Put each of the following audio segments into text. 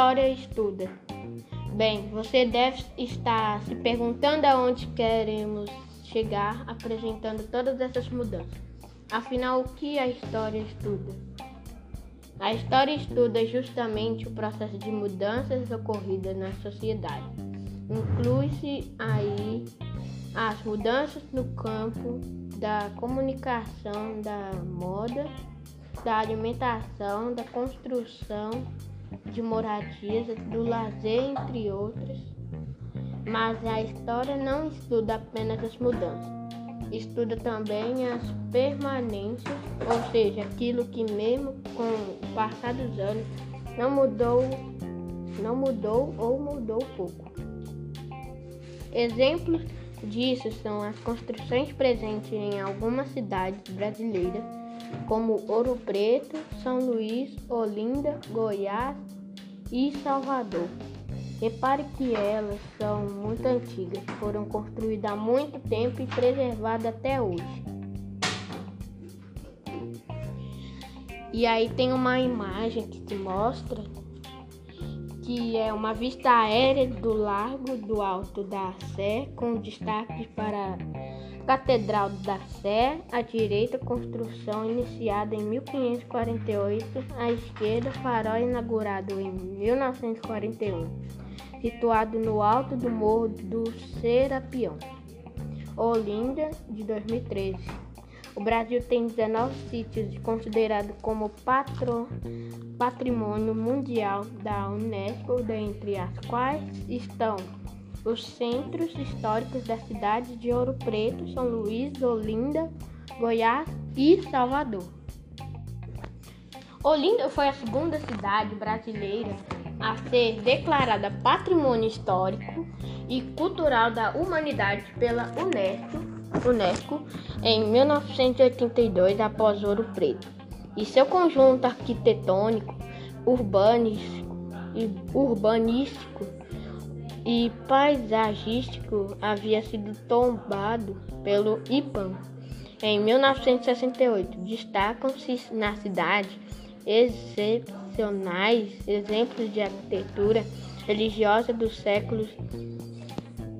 História Estuda. Bem, você deve estar se perguntando aonde queremos chegar apresentando todas essas mudanças. Afinal, o que a história estuda? A história estuda justamente o processo de mudanças ocorridas na sociedade. Inclui-se aí as mudanças no campo da comunicação, da moda, da alimentação, da construção de moradias, do lazer, entre outras. Mas a história não estuda apenas as mudanças, estuda também as permanências, ou seja, aquilo que mesmo com o passar dos anos não mudou, não mudou ou mudou pouco. Exemplos disso são as construções presentes em algumas cidades brasileiras, como Ouro Preto, São Luís, Olinda, Goiás e Salvador. Repare que elas são muito antigas, foram construídas há muito tempo e preservadas até hoje. E aí tem uma imagem que te mostra que é uma vista aérea do Largo do Alto da Sé, com destaque para Catedral da Sé, à direita, construção iniciada em 1548, à esquerda, farol inaugurado em 1941, situado no alto do Morro do Serapião, Olinda, de 2013. O Brasil tem 19 sítios considerados como patro, patrimônio mundial da Unesco, dentre as quais estão os centros históricos da cidade de Ouro Preto, São Luís, Olinda, Goiás e Salvador. Olinda foi a segunda cidade brasileira a ser declarada Patrimônio Histórico e Cultural da Humanidade pela Unesco Unesco em 1982 após Ouro Preto, e seu conjunto arquitetônico, urbanístico e, urbanístico e paisagístico havia sido tombado pelo IPAM em 1968. Destacam-se na cidade excepcionais exemplos de arquitetura religiosa dos séculos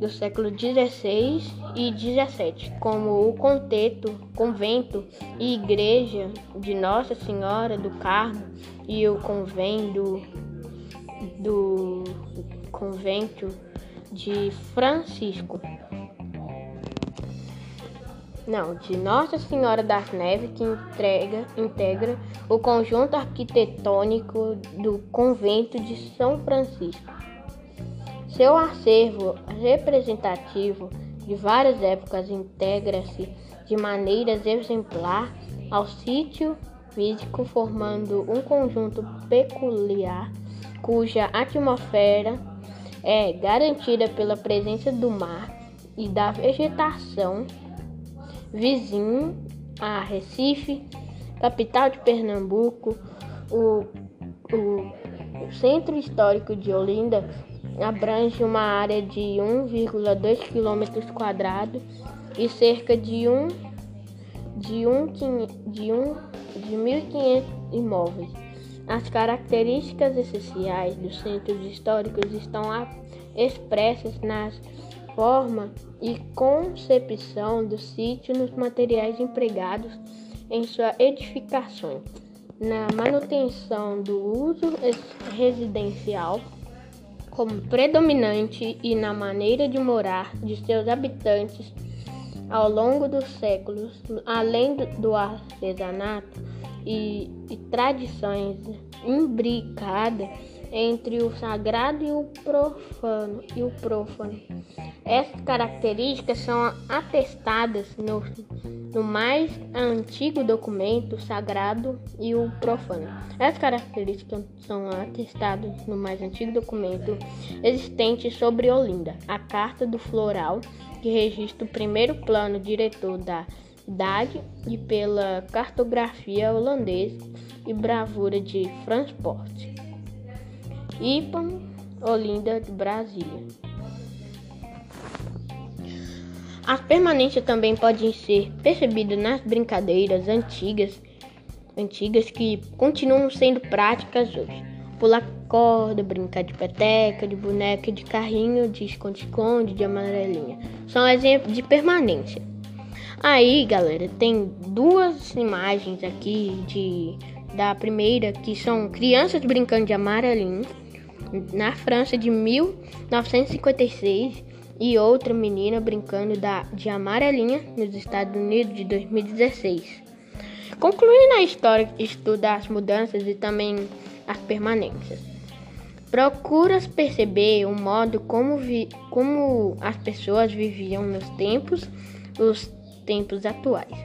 do século XVI e XVII, como o conteto, convento e igreja de Nossa Senhora do Carmo e o convento do convento de Francisco. Não, de Nossa Senhora das Neves, que entrega, integra o conjunto arquitetônico do convento de São Francisco. Seu acervo representativo de várias épocas integra-se de maneira exemplar ao sítio físico, formando um conjunto peculiar cuja atmosfera é garantida pela presença do mar e da vegetação vizinho a Recife, capital de Pernambuco, o, o, o centro histórico de Olinda abrange uma área de 1,2 km quadrados e cerca de um de um de um de 1.500 imóveis. As características essenciais dos centros históricos estão expressas nas forma e concepção do sítio, nos materiais empregados em sua edificação, na manutenção do uso residencial como predominante e na maneira de morar de seus habitantes ao longo dos séculos, além do artesanato e, e tradições imbricadas entre o sagrado e o profano e o profano. Essas características são atestadas no, no mais antigo documento sagrado e o profano. Essas características são atestadas no mais antigo documento existente sobre Olinda, a Carta do Floral, que registra o primeiro plano diretor da cidade e pela cartografia holandesa e bravura de transporte. IPAM, Olinda, Brasília. As permanências também podem ser percebidas nas brincadeiras antigas, antigas que continuam sendo práticas hoje. pular corda, brincar de peteca, de boneca, de carrinho, de esconde-esconde, de amarelinha. São exemplos de permanência. Aí, galera, tem duas imagens aqui de da primeira que são crianças brincando de amarelinho na França de 1956 e outra menina brincando da, de amarelinha nos Estados Unidos de 2016. Concluindo a história, estuda as mudanças e também as permanências. Procura perceber o modo como, vi, como as pessoas viviam nos tempos, os tempos atuais.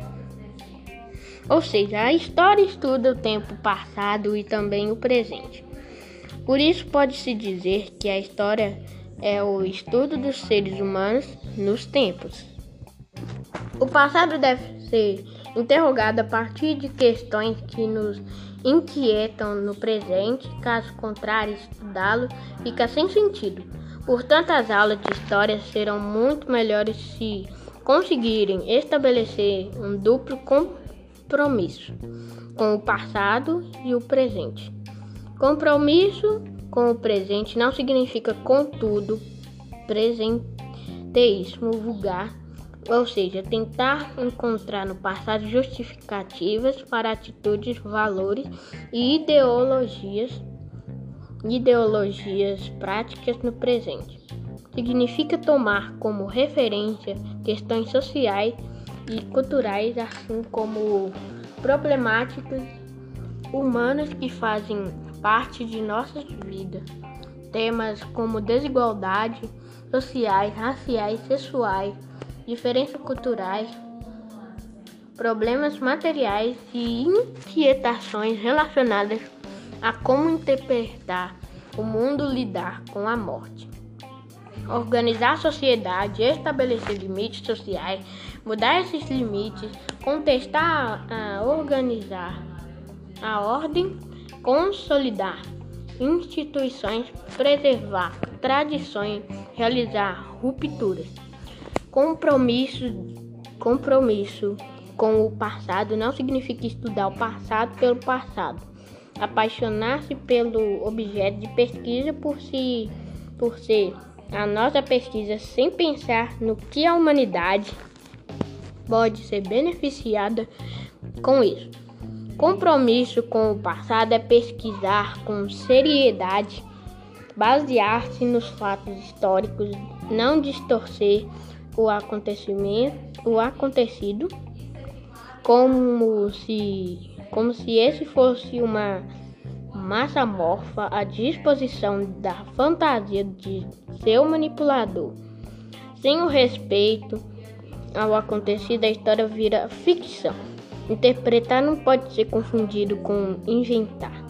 Ou seja, a história estuda o tempo passado e também o presente. Por isso pode-se dizer que a história é o estudo dos seres humanos nos tempos. O passado deve ser interrogado a partir de questões que nos inquietam no presente, caso contrário, estudá-lo fica sem sentido. Portanto, as aulas de história serão muito melhores se conseguirem estabelecer um duplo compromisso com o passado e o presente. Compromisso com o presente não significa, contudo, presenteísmo vulgar, ou seja, tentar encontrar no passado justificativas para atitudes, valores e ideologias, ideologias práticas no presente. Significa tomar como referência questões sociais e culturais, assim como problemáticas humanas que fazem parte de nossas vidas. Temas como desigualdade sociais, raciais, sexuais, diferenças culturais, problemas materiais e inquietações relacionadas a como interpretar o mundo lidar com a morte. Organizar a sociedade, estabelecer limites sociais, mudar esses limites, contestar, a organizar a ordem consolidar instituições, preservar tradições, realizar rupturas. Compromisso, compromisso com o passado não significa estudar o passado pelo passado. Apaixonar-se pelo objeto de pesquisa por si, por ser a nossa pesquisa sem pensar no que a humanidade pode ser beneficiada com isso. Compromisso com o passado é pesquisar com seriedade, basear-se nos fatos históricos, não distorcer o acontecimento, o acontecido, como se, como se esse fosse uma massa morfa à disposição da fantasia de seu manipulador. Sem o respeito ao acontecido, a história vira ficção. Interpretar não pode ser confundido com inventar.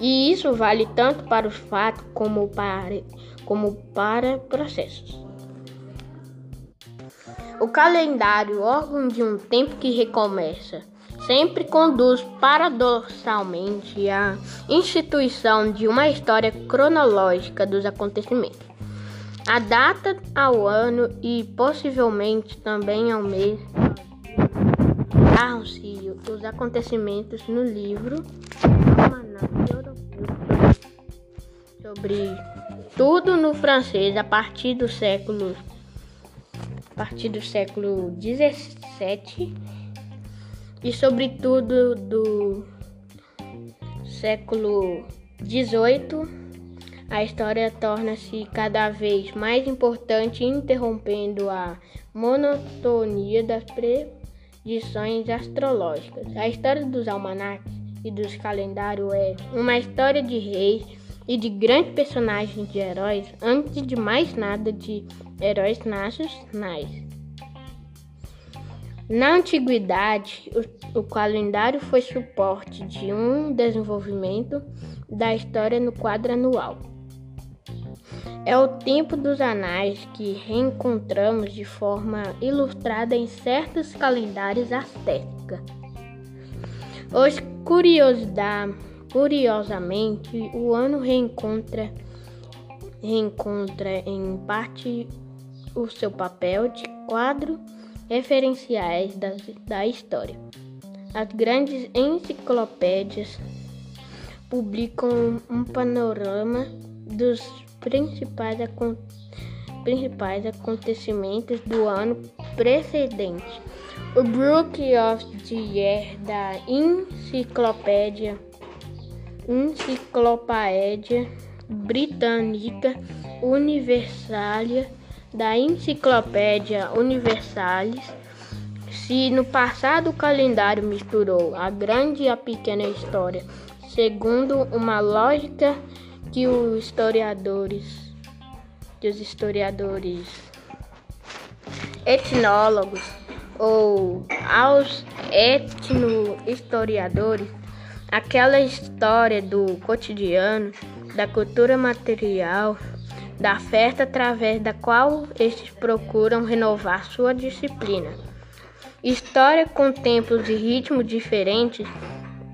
E isso vale tanto para os fatos como para, como para processos. O calendário, órgão de um tempo que recomeça, sempre conduz paradoxalmente à instituição de uma história cronológica dos acontecimentos. A data ao ano e possivelmente também ao mês narram-se os acontecimentos no livro sobre tudo no francês a partir do século a partir do século 17 e sobretudo do século 18 a história torna-se cada vez mais importante interrompendo a monotonia das pre edições astrológicas. A história dos almanacs e dos calendários é uma história de reis e de grandes personagens de heróis, antes de mais nada de heróis nacionais. Na antiguidade, o, o calendário foi suporte de um desenvolvimento da história no quadro anual. É o tempo dos anais que reencontramos de forma ilustrada em certos calendários aztecas. Hoje, curiosamente, o ano reencontra, reencontra em parte o seu papel de quadro referenciais da, da história. As grandes enciclopédias publicam um panorama dos principais, acon principais acontecimentos do ano precedente. O Book of the Year da Enciclopédia Enciclopédia Britânica Universalia da Enciclopédia Universalis se no passado o calendário misturou a grande e a pequena história, segundo uma lógica que os historiadores, que os historiadores etnólogos ou aos etnohistoriadores, aquela história do cotidiano, da cultura material, da festa através da qual estes procuram renovar sua disciplina. História com tempos e ritmos diferentes,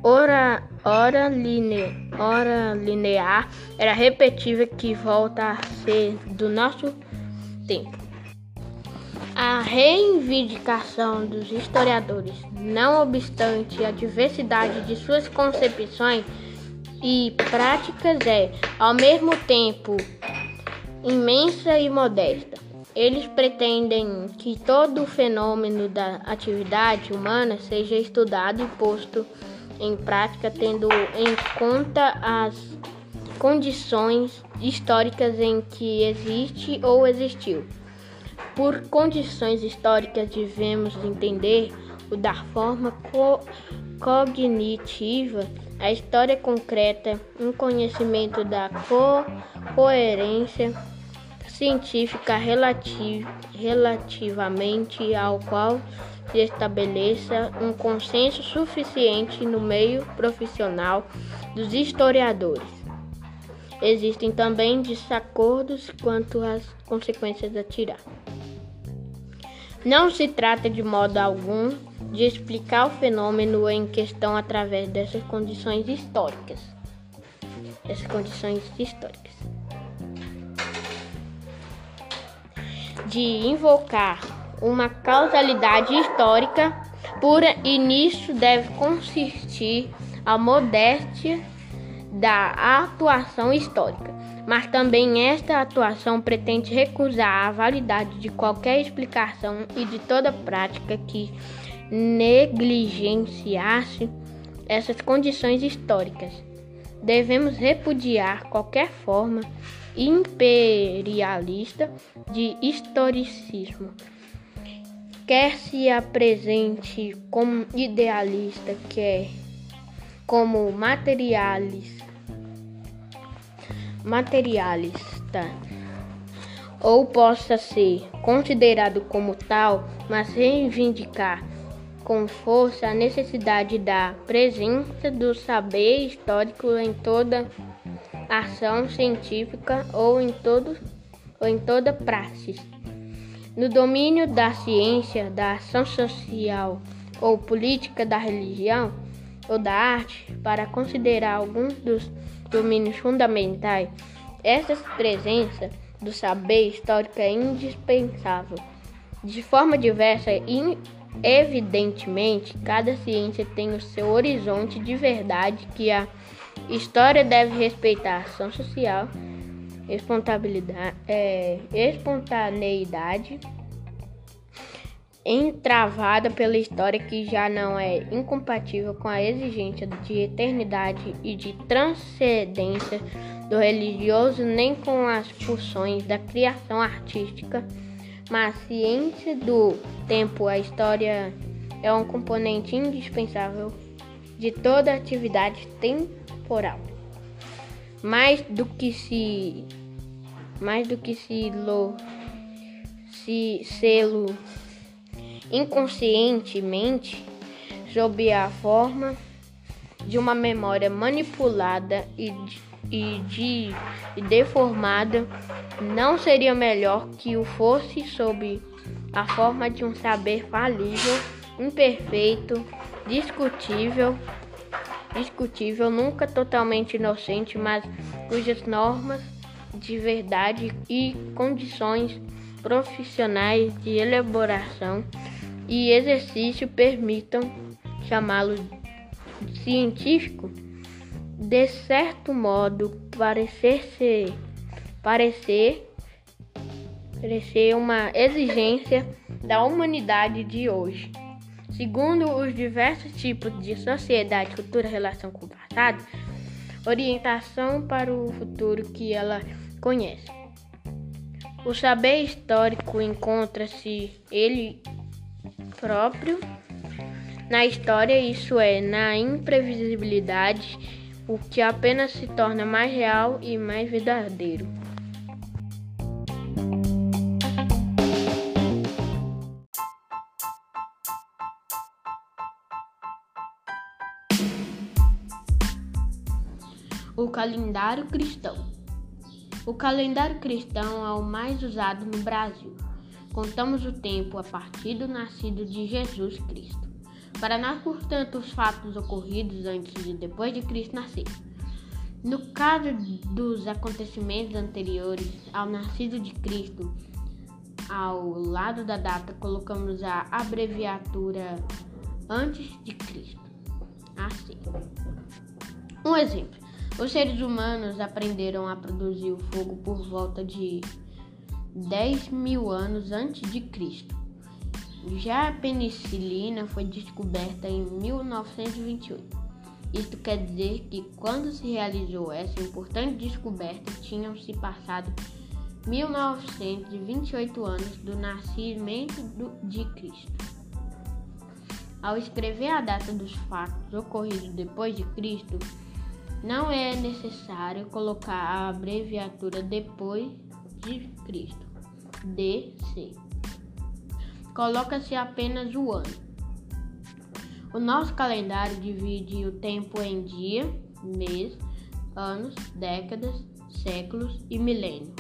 ora, ora, line, ora linear, era repetível que volta a ser do nosso tempo. A reivindicação dos historiadores, não obstante a diversidade de suas concepções e práticas, é, ao mesmo tempo, imensa e modesta. Eles pretendem que todo o fenômeno da atividade humana seja estudado e posto em prática, tendo em conta as condições históricas em que existe ou existiu. Por condições históricas, devemos entender o da forma co cognitiva, a história concreta, um conhecimento da co coerência científica relativ relativamente ao qual se estabeleça um consenso suficiente no meio profissional dos historiadores. Existem também desacordos quanto às consequências a tirar. Não se trata de modo algum de explicar o fenômeno em questão através dessas condições históricas. Essas condições históricas. de invocar uma causalidade histórica pura e nisso deve consistir a modéstia da atuação histórica. Mas também esta atuação pretende recusar a validade de qualquer explicação e de toda prática que negligenciasse essas condições históricas. Devemos repudiar qualquer forma imperialista de historicismo. Quer se apresente como idealista, quer como materialista, materialista, ou possa ser considerado como tal, mas reivindicar com força a necessidade da presença do saber histórico em toda ação científica ou em, todo, ou em toda praxe. No domínio da ciência, da ação social ou política da religião ou da arte, para considerar alguns dos domínios fundamentais, essa presença do saber histórico é indispensável. De forma diversa e evidentemente, cada ciência tem o seu horizonte de verdade que a História deve respeitar. Ação social, é, espontaneidade entravada pela história que já não é incompatível com a exigência de eternidade e de transcendência do religioso, nem com as funções da criação artística, mas ciência do tempo. A história é um componente indispensável de toda atividade temporal. Mais do que se mais do que se lo se selo inconscientemente sob a forma de uma memória manipulada e, e, de, deformada, não seria melhor que o fosse sob a forma de um saber falível, imperfeito, discutível. Discutível, nunca totalmente inocente, mas cujas normas de verdade e condições profissionais de elaboração e exercício permitam chamá-lo científico, de certo modo, parecer ser, parecer, parecer uma exigência da humanidade de hoje. Segundo os diversos tipos de sociedade, cultura, relação com o passado, orientação para o futuro que ela conhece. O saber histórico encontra-se ele próprio na história, isso é, na imprevisibilidade, o que apenas se torna mais real e mais verdadeiro. O calendário cristão. O calendário cristão é o mais usado no Brasil. Contamos o tempo a partir do nascido de Jesus Cristo. Para nós, portanto, os fatos ocorridos antes e depois de Cristo nascer. No caso dos acontecimentos anteriores ao nascido de Cristo, ao lado da data colocamos a abreviatura antes de Cristo. Assim. Um exemplo. Os seres humanos aprenderam a produzir o fogo por volta de 10 mil anos antes de Cristo. Já a penicilina foi descoberta em 1928. Isto quer dizer que quando se realizou essa importante descoberta, tinham se passado 1928 anos do nascimento de Cristo. Ao escrever a data dos fatos ocorridos depois de Cristo, não é necessário colocar a abreviatura depois de Cristo, DC. Coloca-se apenas o ano. O nosso calendário divide o tempo em dia, mês, anos, décadas, séculos e milênios.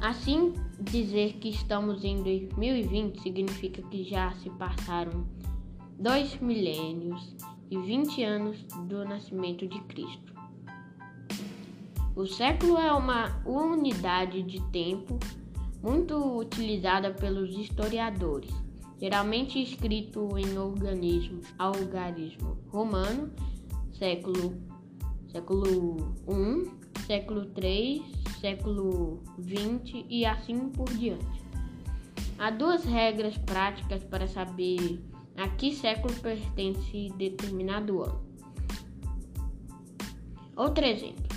Assim, dizer que estamos em 2020 significa que já se passaram dois milênios e 20 anos do nascimento de Cristo. O século é uma unidade de tempo muito utilizada pelos historiadores, geralmente escrito em organismo, algarismo romano, século século I, século III, século XX e assim por diante. Há duas regras práticas para saber a que século pertence determinado ano. Outro exemplo.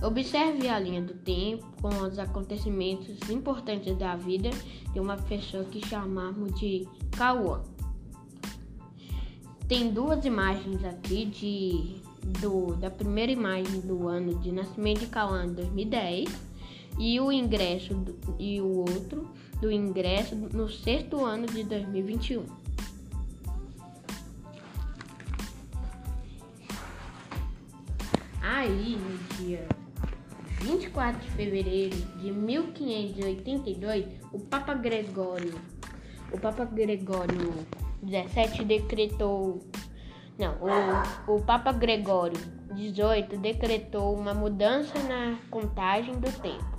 Observe a linha do tempo com os acontecimentos importantes da vida de uma pessoa que chamamos de Cauã. Tem duas imagens aqui de, do, da primeira imagem do ano de nascimento de Cauã em 2010 e o ingresso do, e o outro do ingresso no sexto ano de 2021. Aí, no dia 24 de fevereiro de 1582, o Papa Gregório, o Papa Gregório 17 decretou, não, o, o Papa Gregório 18 decretou uma mudança na contagem do tempo.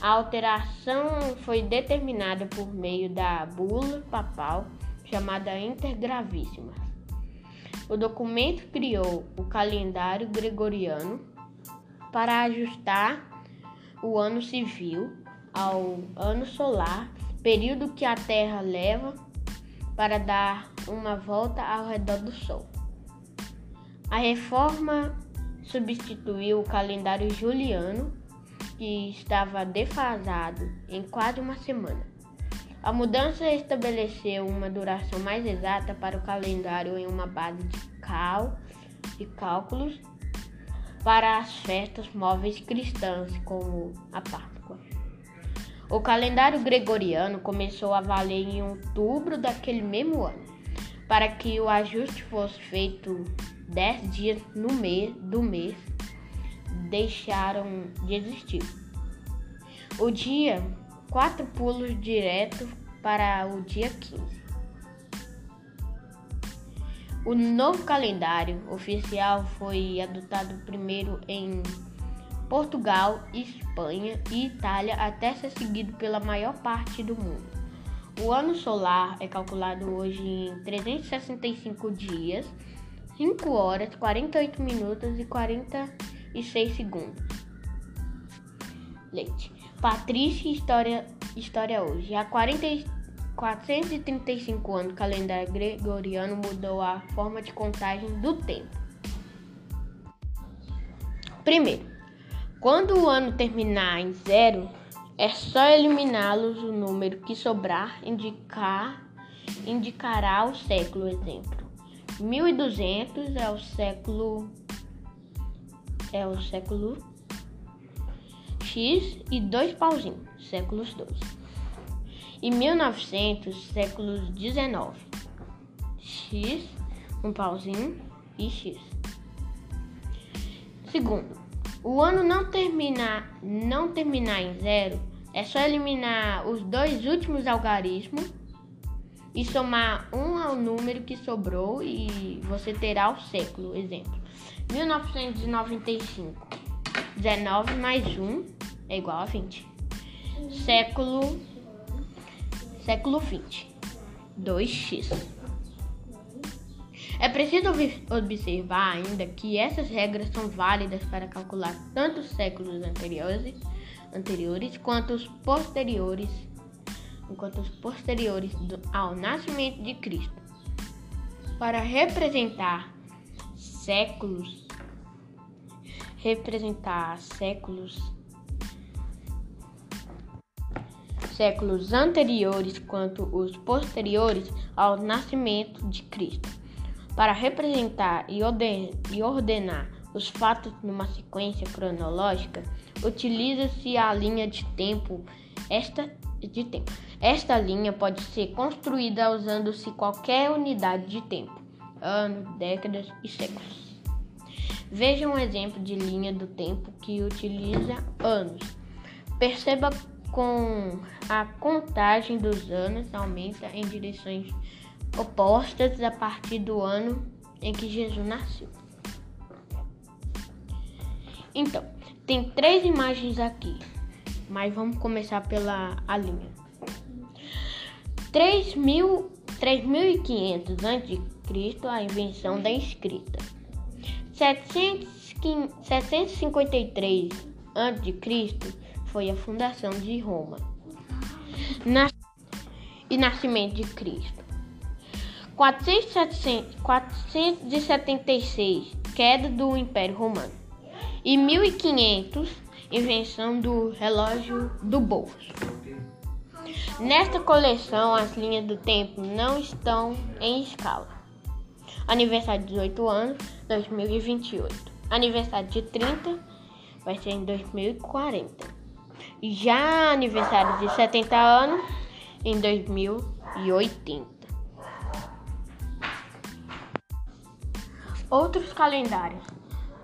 A alteração foi determinada por meio da bula papal chamada Intergravíssima. O documento criou o calendário gregoriano para ajustar o ano civil ao ano solar, período que a Terra leva para dar uma volta ao redor do Sol. A reforma substituiu o calendário juliano, que estava defasado em quase uma semana. A mudança estabeleceu uma duração mais exata para o calendário em uma base de, cal, de cálculos para as festas móveis cristãs, como a Páscoa. O calendário gregoriano começou a valer em outubro daquele mesmo ano. Para que o ajuste fosse feito dez dias no mês do mês, deixaram de existir. O dia quatro pulos direto para o dia 15. O novo calendário oficial foi adotado primeiro em Portugal, Espanha e Itália até ser seguido pela maior parte do mundo. O ano solar é calculado hoje em 365 dias, 5 horas, 48 minutos e 46 segundos. Leite. Patrícia História, História hoje. Há 40, 435 anos, o calendário gregoriano mudou a forma de contagem do tempo. Primeiro, quando o ano terminar em zero, é só eliminá-los o número que sobrar indicar, indicará o século. Exemplo, 1200 é o século é o século X e dois pauzinhos, séculos 2. E 1900, séculos 19. X, um pauzinho e X. Segundo, o ano não terminar, não terminar em zero, é só eliminar os dois últimos algarismos e somar um ao número que sobrou e você terá o século. Exemplo, 1995. 19 mais 1 é igual a 20. Século século 20. 2x. É preciso observar ainda que essas regras são válidas para calcular tanto os séculos anteriores, anteriores quanto os posteriores, enquanto os posteriores ao nascimento de Cristo. Para representar séculos, representar séculos, séculos anteriores quanto os posteriores ao nascimento de Cristo para representar e ordenar os fatos numa sequência cronológica, utiliza-se a linha de tempo. Esta, de tempo. Esta linha pode ser construída usando-se qualquer unidade de tempo, anos, décadas e séculos. Veja um exemplo de linha do tempo que utiliza anos. Perceba com a contagem dos anos aumenta em direções opostas a partir do ano em que Jesus nasceu. Então, tem três imagens aqui, mas vamos começar pela a linha. 3.500 a.C., a invenção da escrita. 753 a.C. foi a fundação de Roma. Nas... E nascimento de Cristo. 476 queda do Império Romano e 1500 invenção do relógio do bolso. Nesta coleção, as linhas do tempo não estão em escala. Aniversário de 18 anos, 2028. Aniversário de 30 vai ser em 2040. Já aniversário de 70 anos em 2080. Outros calendários.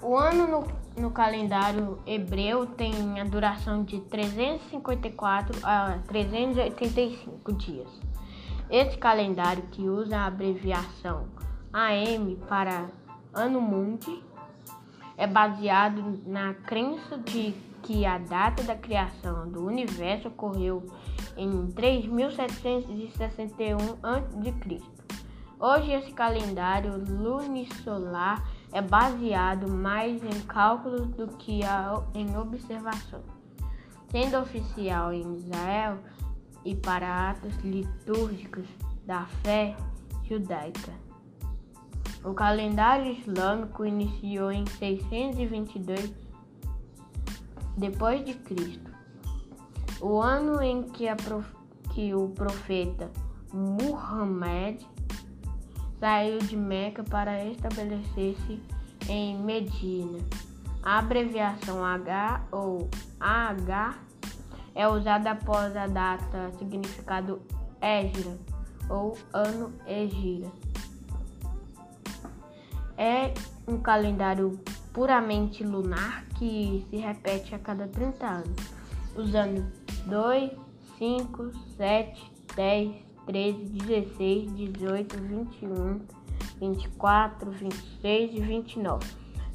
O ano no, no, calendário hebreu tem a duração de 354 a 385 dias. Esse calendário, que usa a abreviação AM para Ano Mundi, é baseado na crença de que a data da criação do universo ocorreu em 3761 a.C. Hoje esse calendário lunisolar é baseado mais em cálculos do que em observações, sendo oficial em Israel e para atos litúrgicos da fé judaica. O calendário islâmico iniciou em 622 depois de Cristo, o ano em que, que o profeta Muhammad saiu de Meca para estabelecer-se em Medina. A abreviação H ou AH é usada após a data significado Égira ou ano Egira. É um calendário puramente lunar que se repete a cada 30 anos, usando 2, 5, 7, 10, 13, 16, 18, 21, 24, 26 e 29.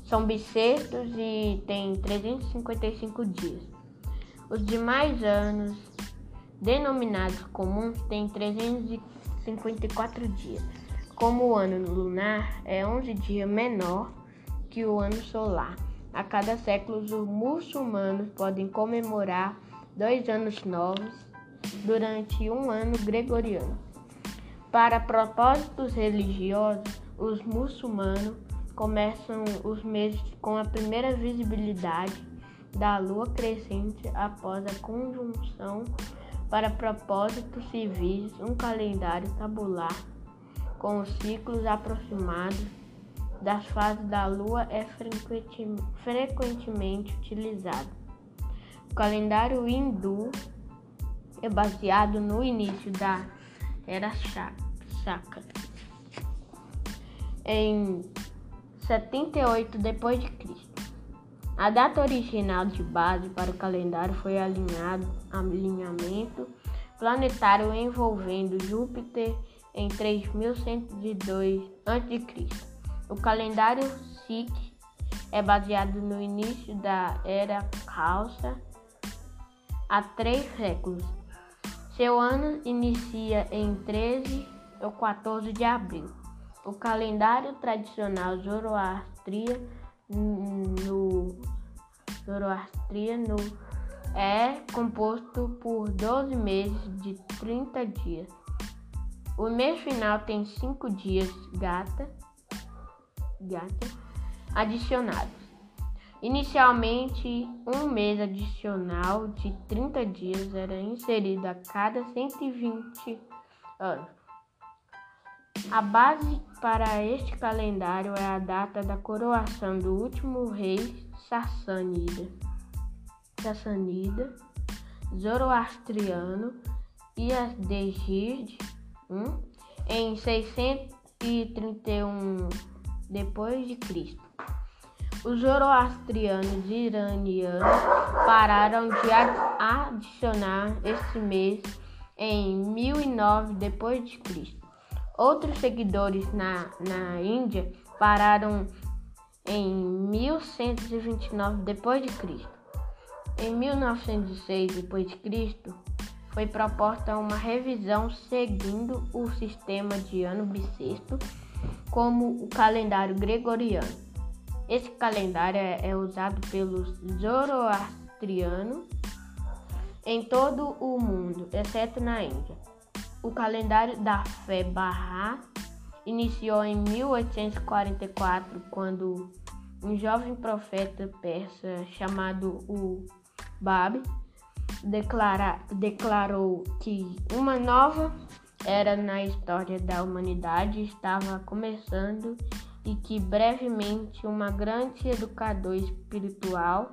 São bissextos e tem 355 dias. Os demais anos denominados comuns têm 354 dias. como o ano lunar é 11 dias menor que o ano solar. A cada século, os muçulmanos podem comemorar dois anos novos durante um ano gregoriano. Para propósitos religiosos, os muçulmanos começam os meses com a primeira visibilidade da lua crescente após a conjunção para propósitos civis, um calendário tabular com os ciclos aproximados das fases da Lua é frequentemente utilizado. O calendário hindu é baseado no início da Era Shaka, em 78 d.C. A data original de base para o calendário foi alinhado alinhamento planetário envolvendo Júpiter em 3102 a.C. O calendário Sikh é baseado no início da Era Khalsa há três séculos. Seu ano inicia em 13 ou 14 de abril. O calendário tradicional zoroastriano no zoroastriano é composto por 12 meses de 30 dias. O mês final tem 5 dias gata adicionados. Inicialmente, um mês adicional de 30 dias era inserido a cada 120 anos. A base para este calendário é a data da coroação do último rei Sassanida, Sassanida Zoroastriano e as de hum, em 631 depois de Cristo. Os zoroastrianos iranianos pararam de adicionar esse mês em 1009 depois de Cristo. Outros seguidores na, na Índia pararam em 1129 depois de Cristo. Em 1906 depois de Cristo, foi proposta uma revisão seguindo o sistema de ano bissexto como o calendário gregoriano. Esse calendário é, é usado pelos zoroastrianos em todo o mundo, exceto na Índia. O calendário da fé Barra iniciou em 1844, quando um jovem profeta persa chamado o Bab declara, declarou que uma nova era na história da humanidade estava começando e que brevemente uma grande educador espiritual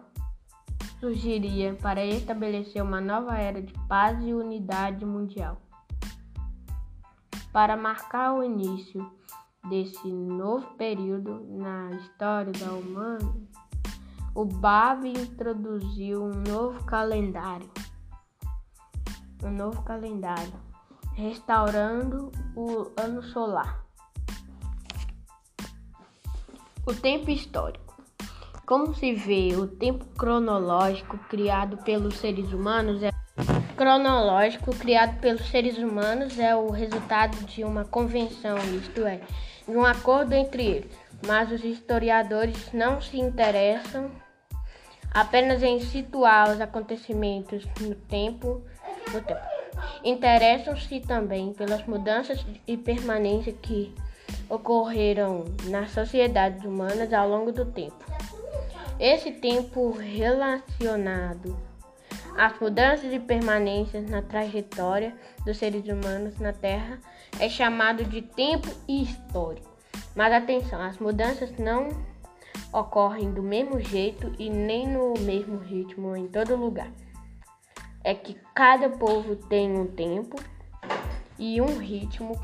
surgiria para estabelecer uma nova era de paz e unidade mundial. Para marcar o início desse novo período na história da humanidade, o Bab introduziu um novo calendário. Um novo calendário, restaurando o ano solar. O tempo histórico. Como se vê, o tempo cronológico criado pelos seres humanos é cronológico criado pelos seres humanos é o resultado de uma convenção, isto é, de um acordo entre eles. Mas os historiadores não se interessam apenas em situar os acontecimentos no tempo, no tempo. Interessam-se também pelas mudanças e permanência que ocorreram nas sociedades humanas ao longo do tempo. Esse tempo relacionado às mudanças e permanências na trajetória dos seres humanos na Terra é chamado de tempo histórico. Mas atenção, as mudanças não ocorrem do mesmo jeito e nem no mesmo ritmo em todo lugar. É que cada povo tem um tempo e um ritmo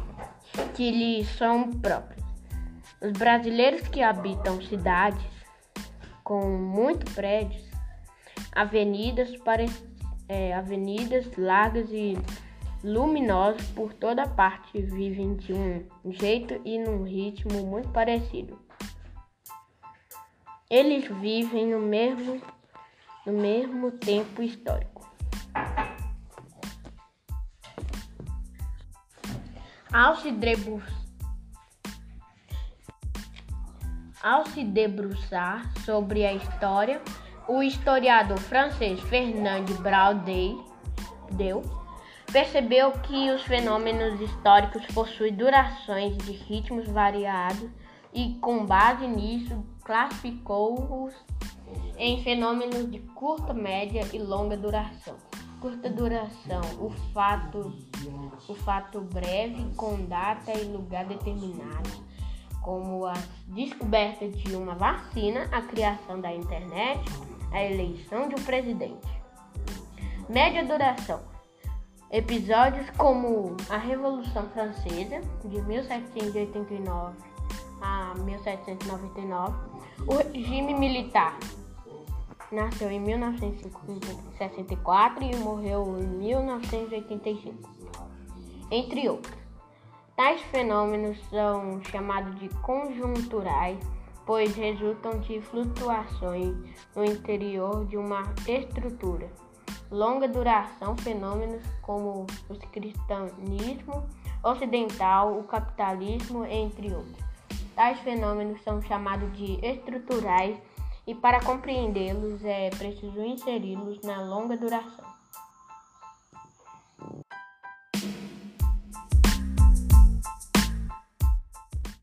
que lhes são próprios. Os brasileiros que habitam cidades com muitos prédios, avenidas, é, avenidas largas e luminosas por toda parte vivem de um jeito e num ritmo muito parecido. Eles vivem no mesmo, no mesmo tempo histórico. Ao se debruçar sobre a história, o historiador francês Fernand Braudel percebeu que os fenômenos históricos possuem durações de ritmos variados e, com base nisso, classificou-os em fenômenos de curta, média e longa duração. Curta duração, o fato, o fato breve com data e lugar determinados como a descoberta de uma vacina, a criação da internet, a eleição de um presidente. Média duração. Episódios como a Revolução Francesa, de 1789 a 1799, o regime militar. Nasceu em 1964 e morreu em 1985, entre outros. Tais fenômenos são chamados de conjunturais, pois resultam de flutuações no interior de uma estrutura. Longa duração, fenômenos como o cristianismo ocidental, o capitalismo, entre outros. Tais fenômenos são chamados de estruturais e para compreendê-los é preciso inseri-los na longa duração.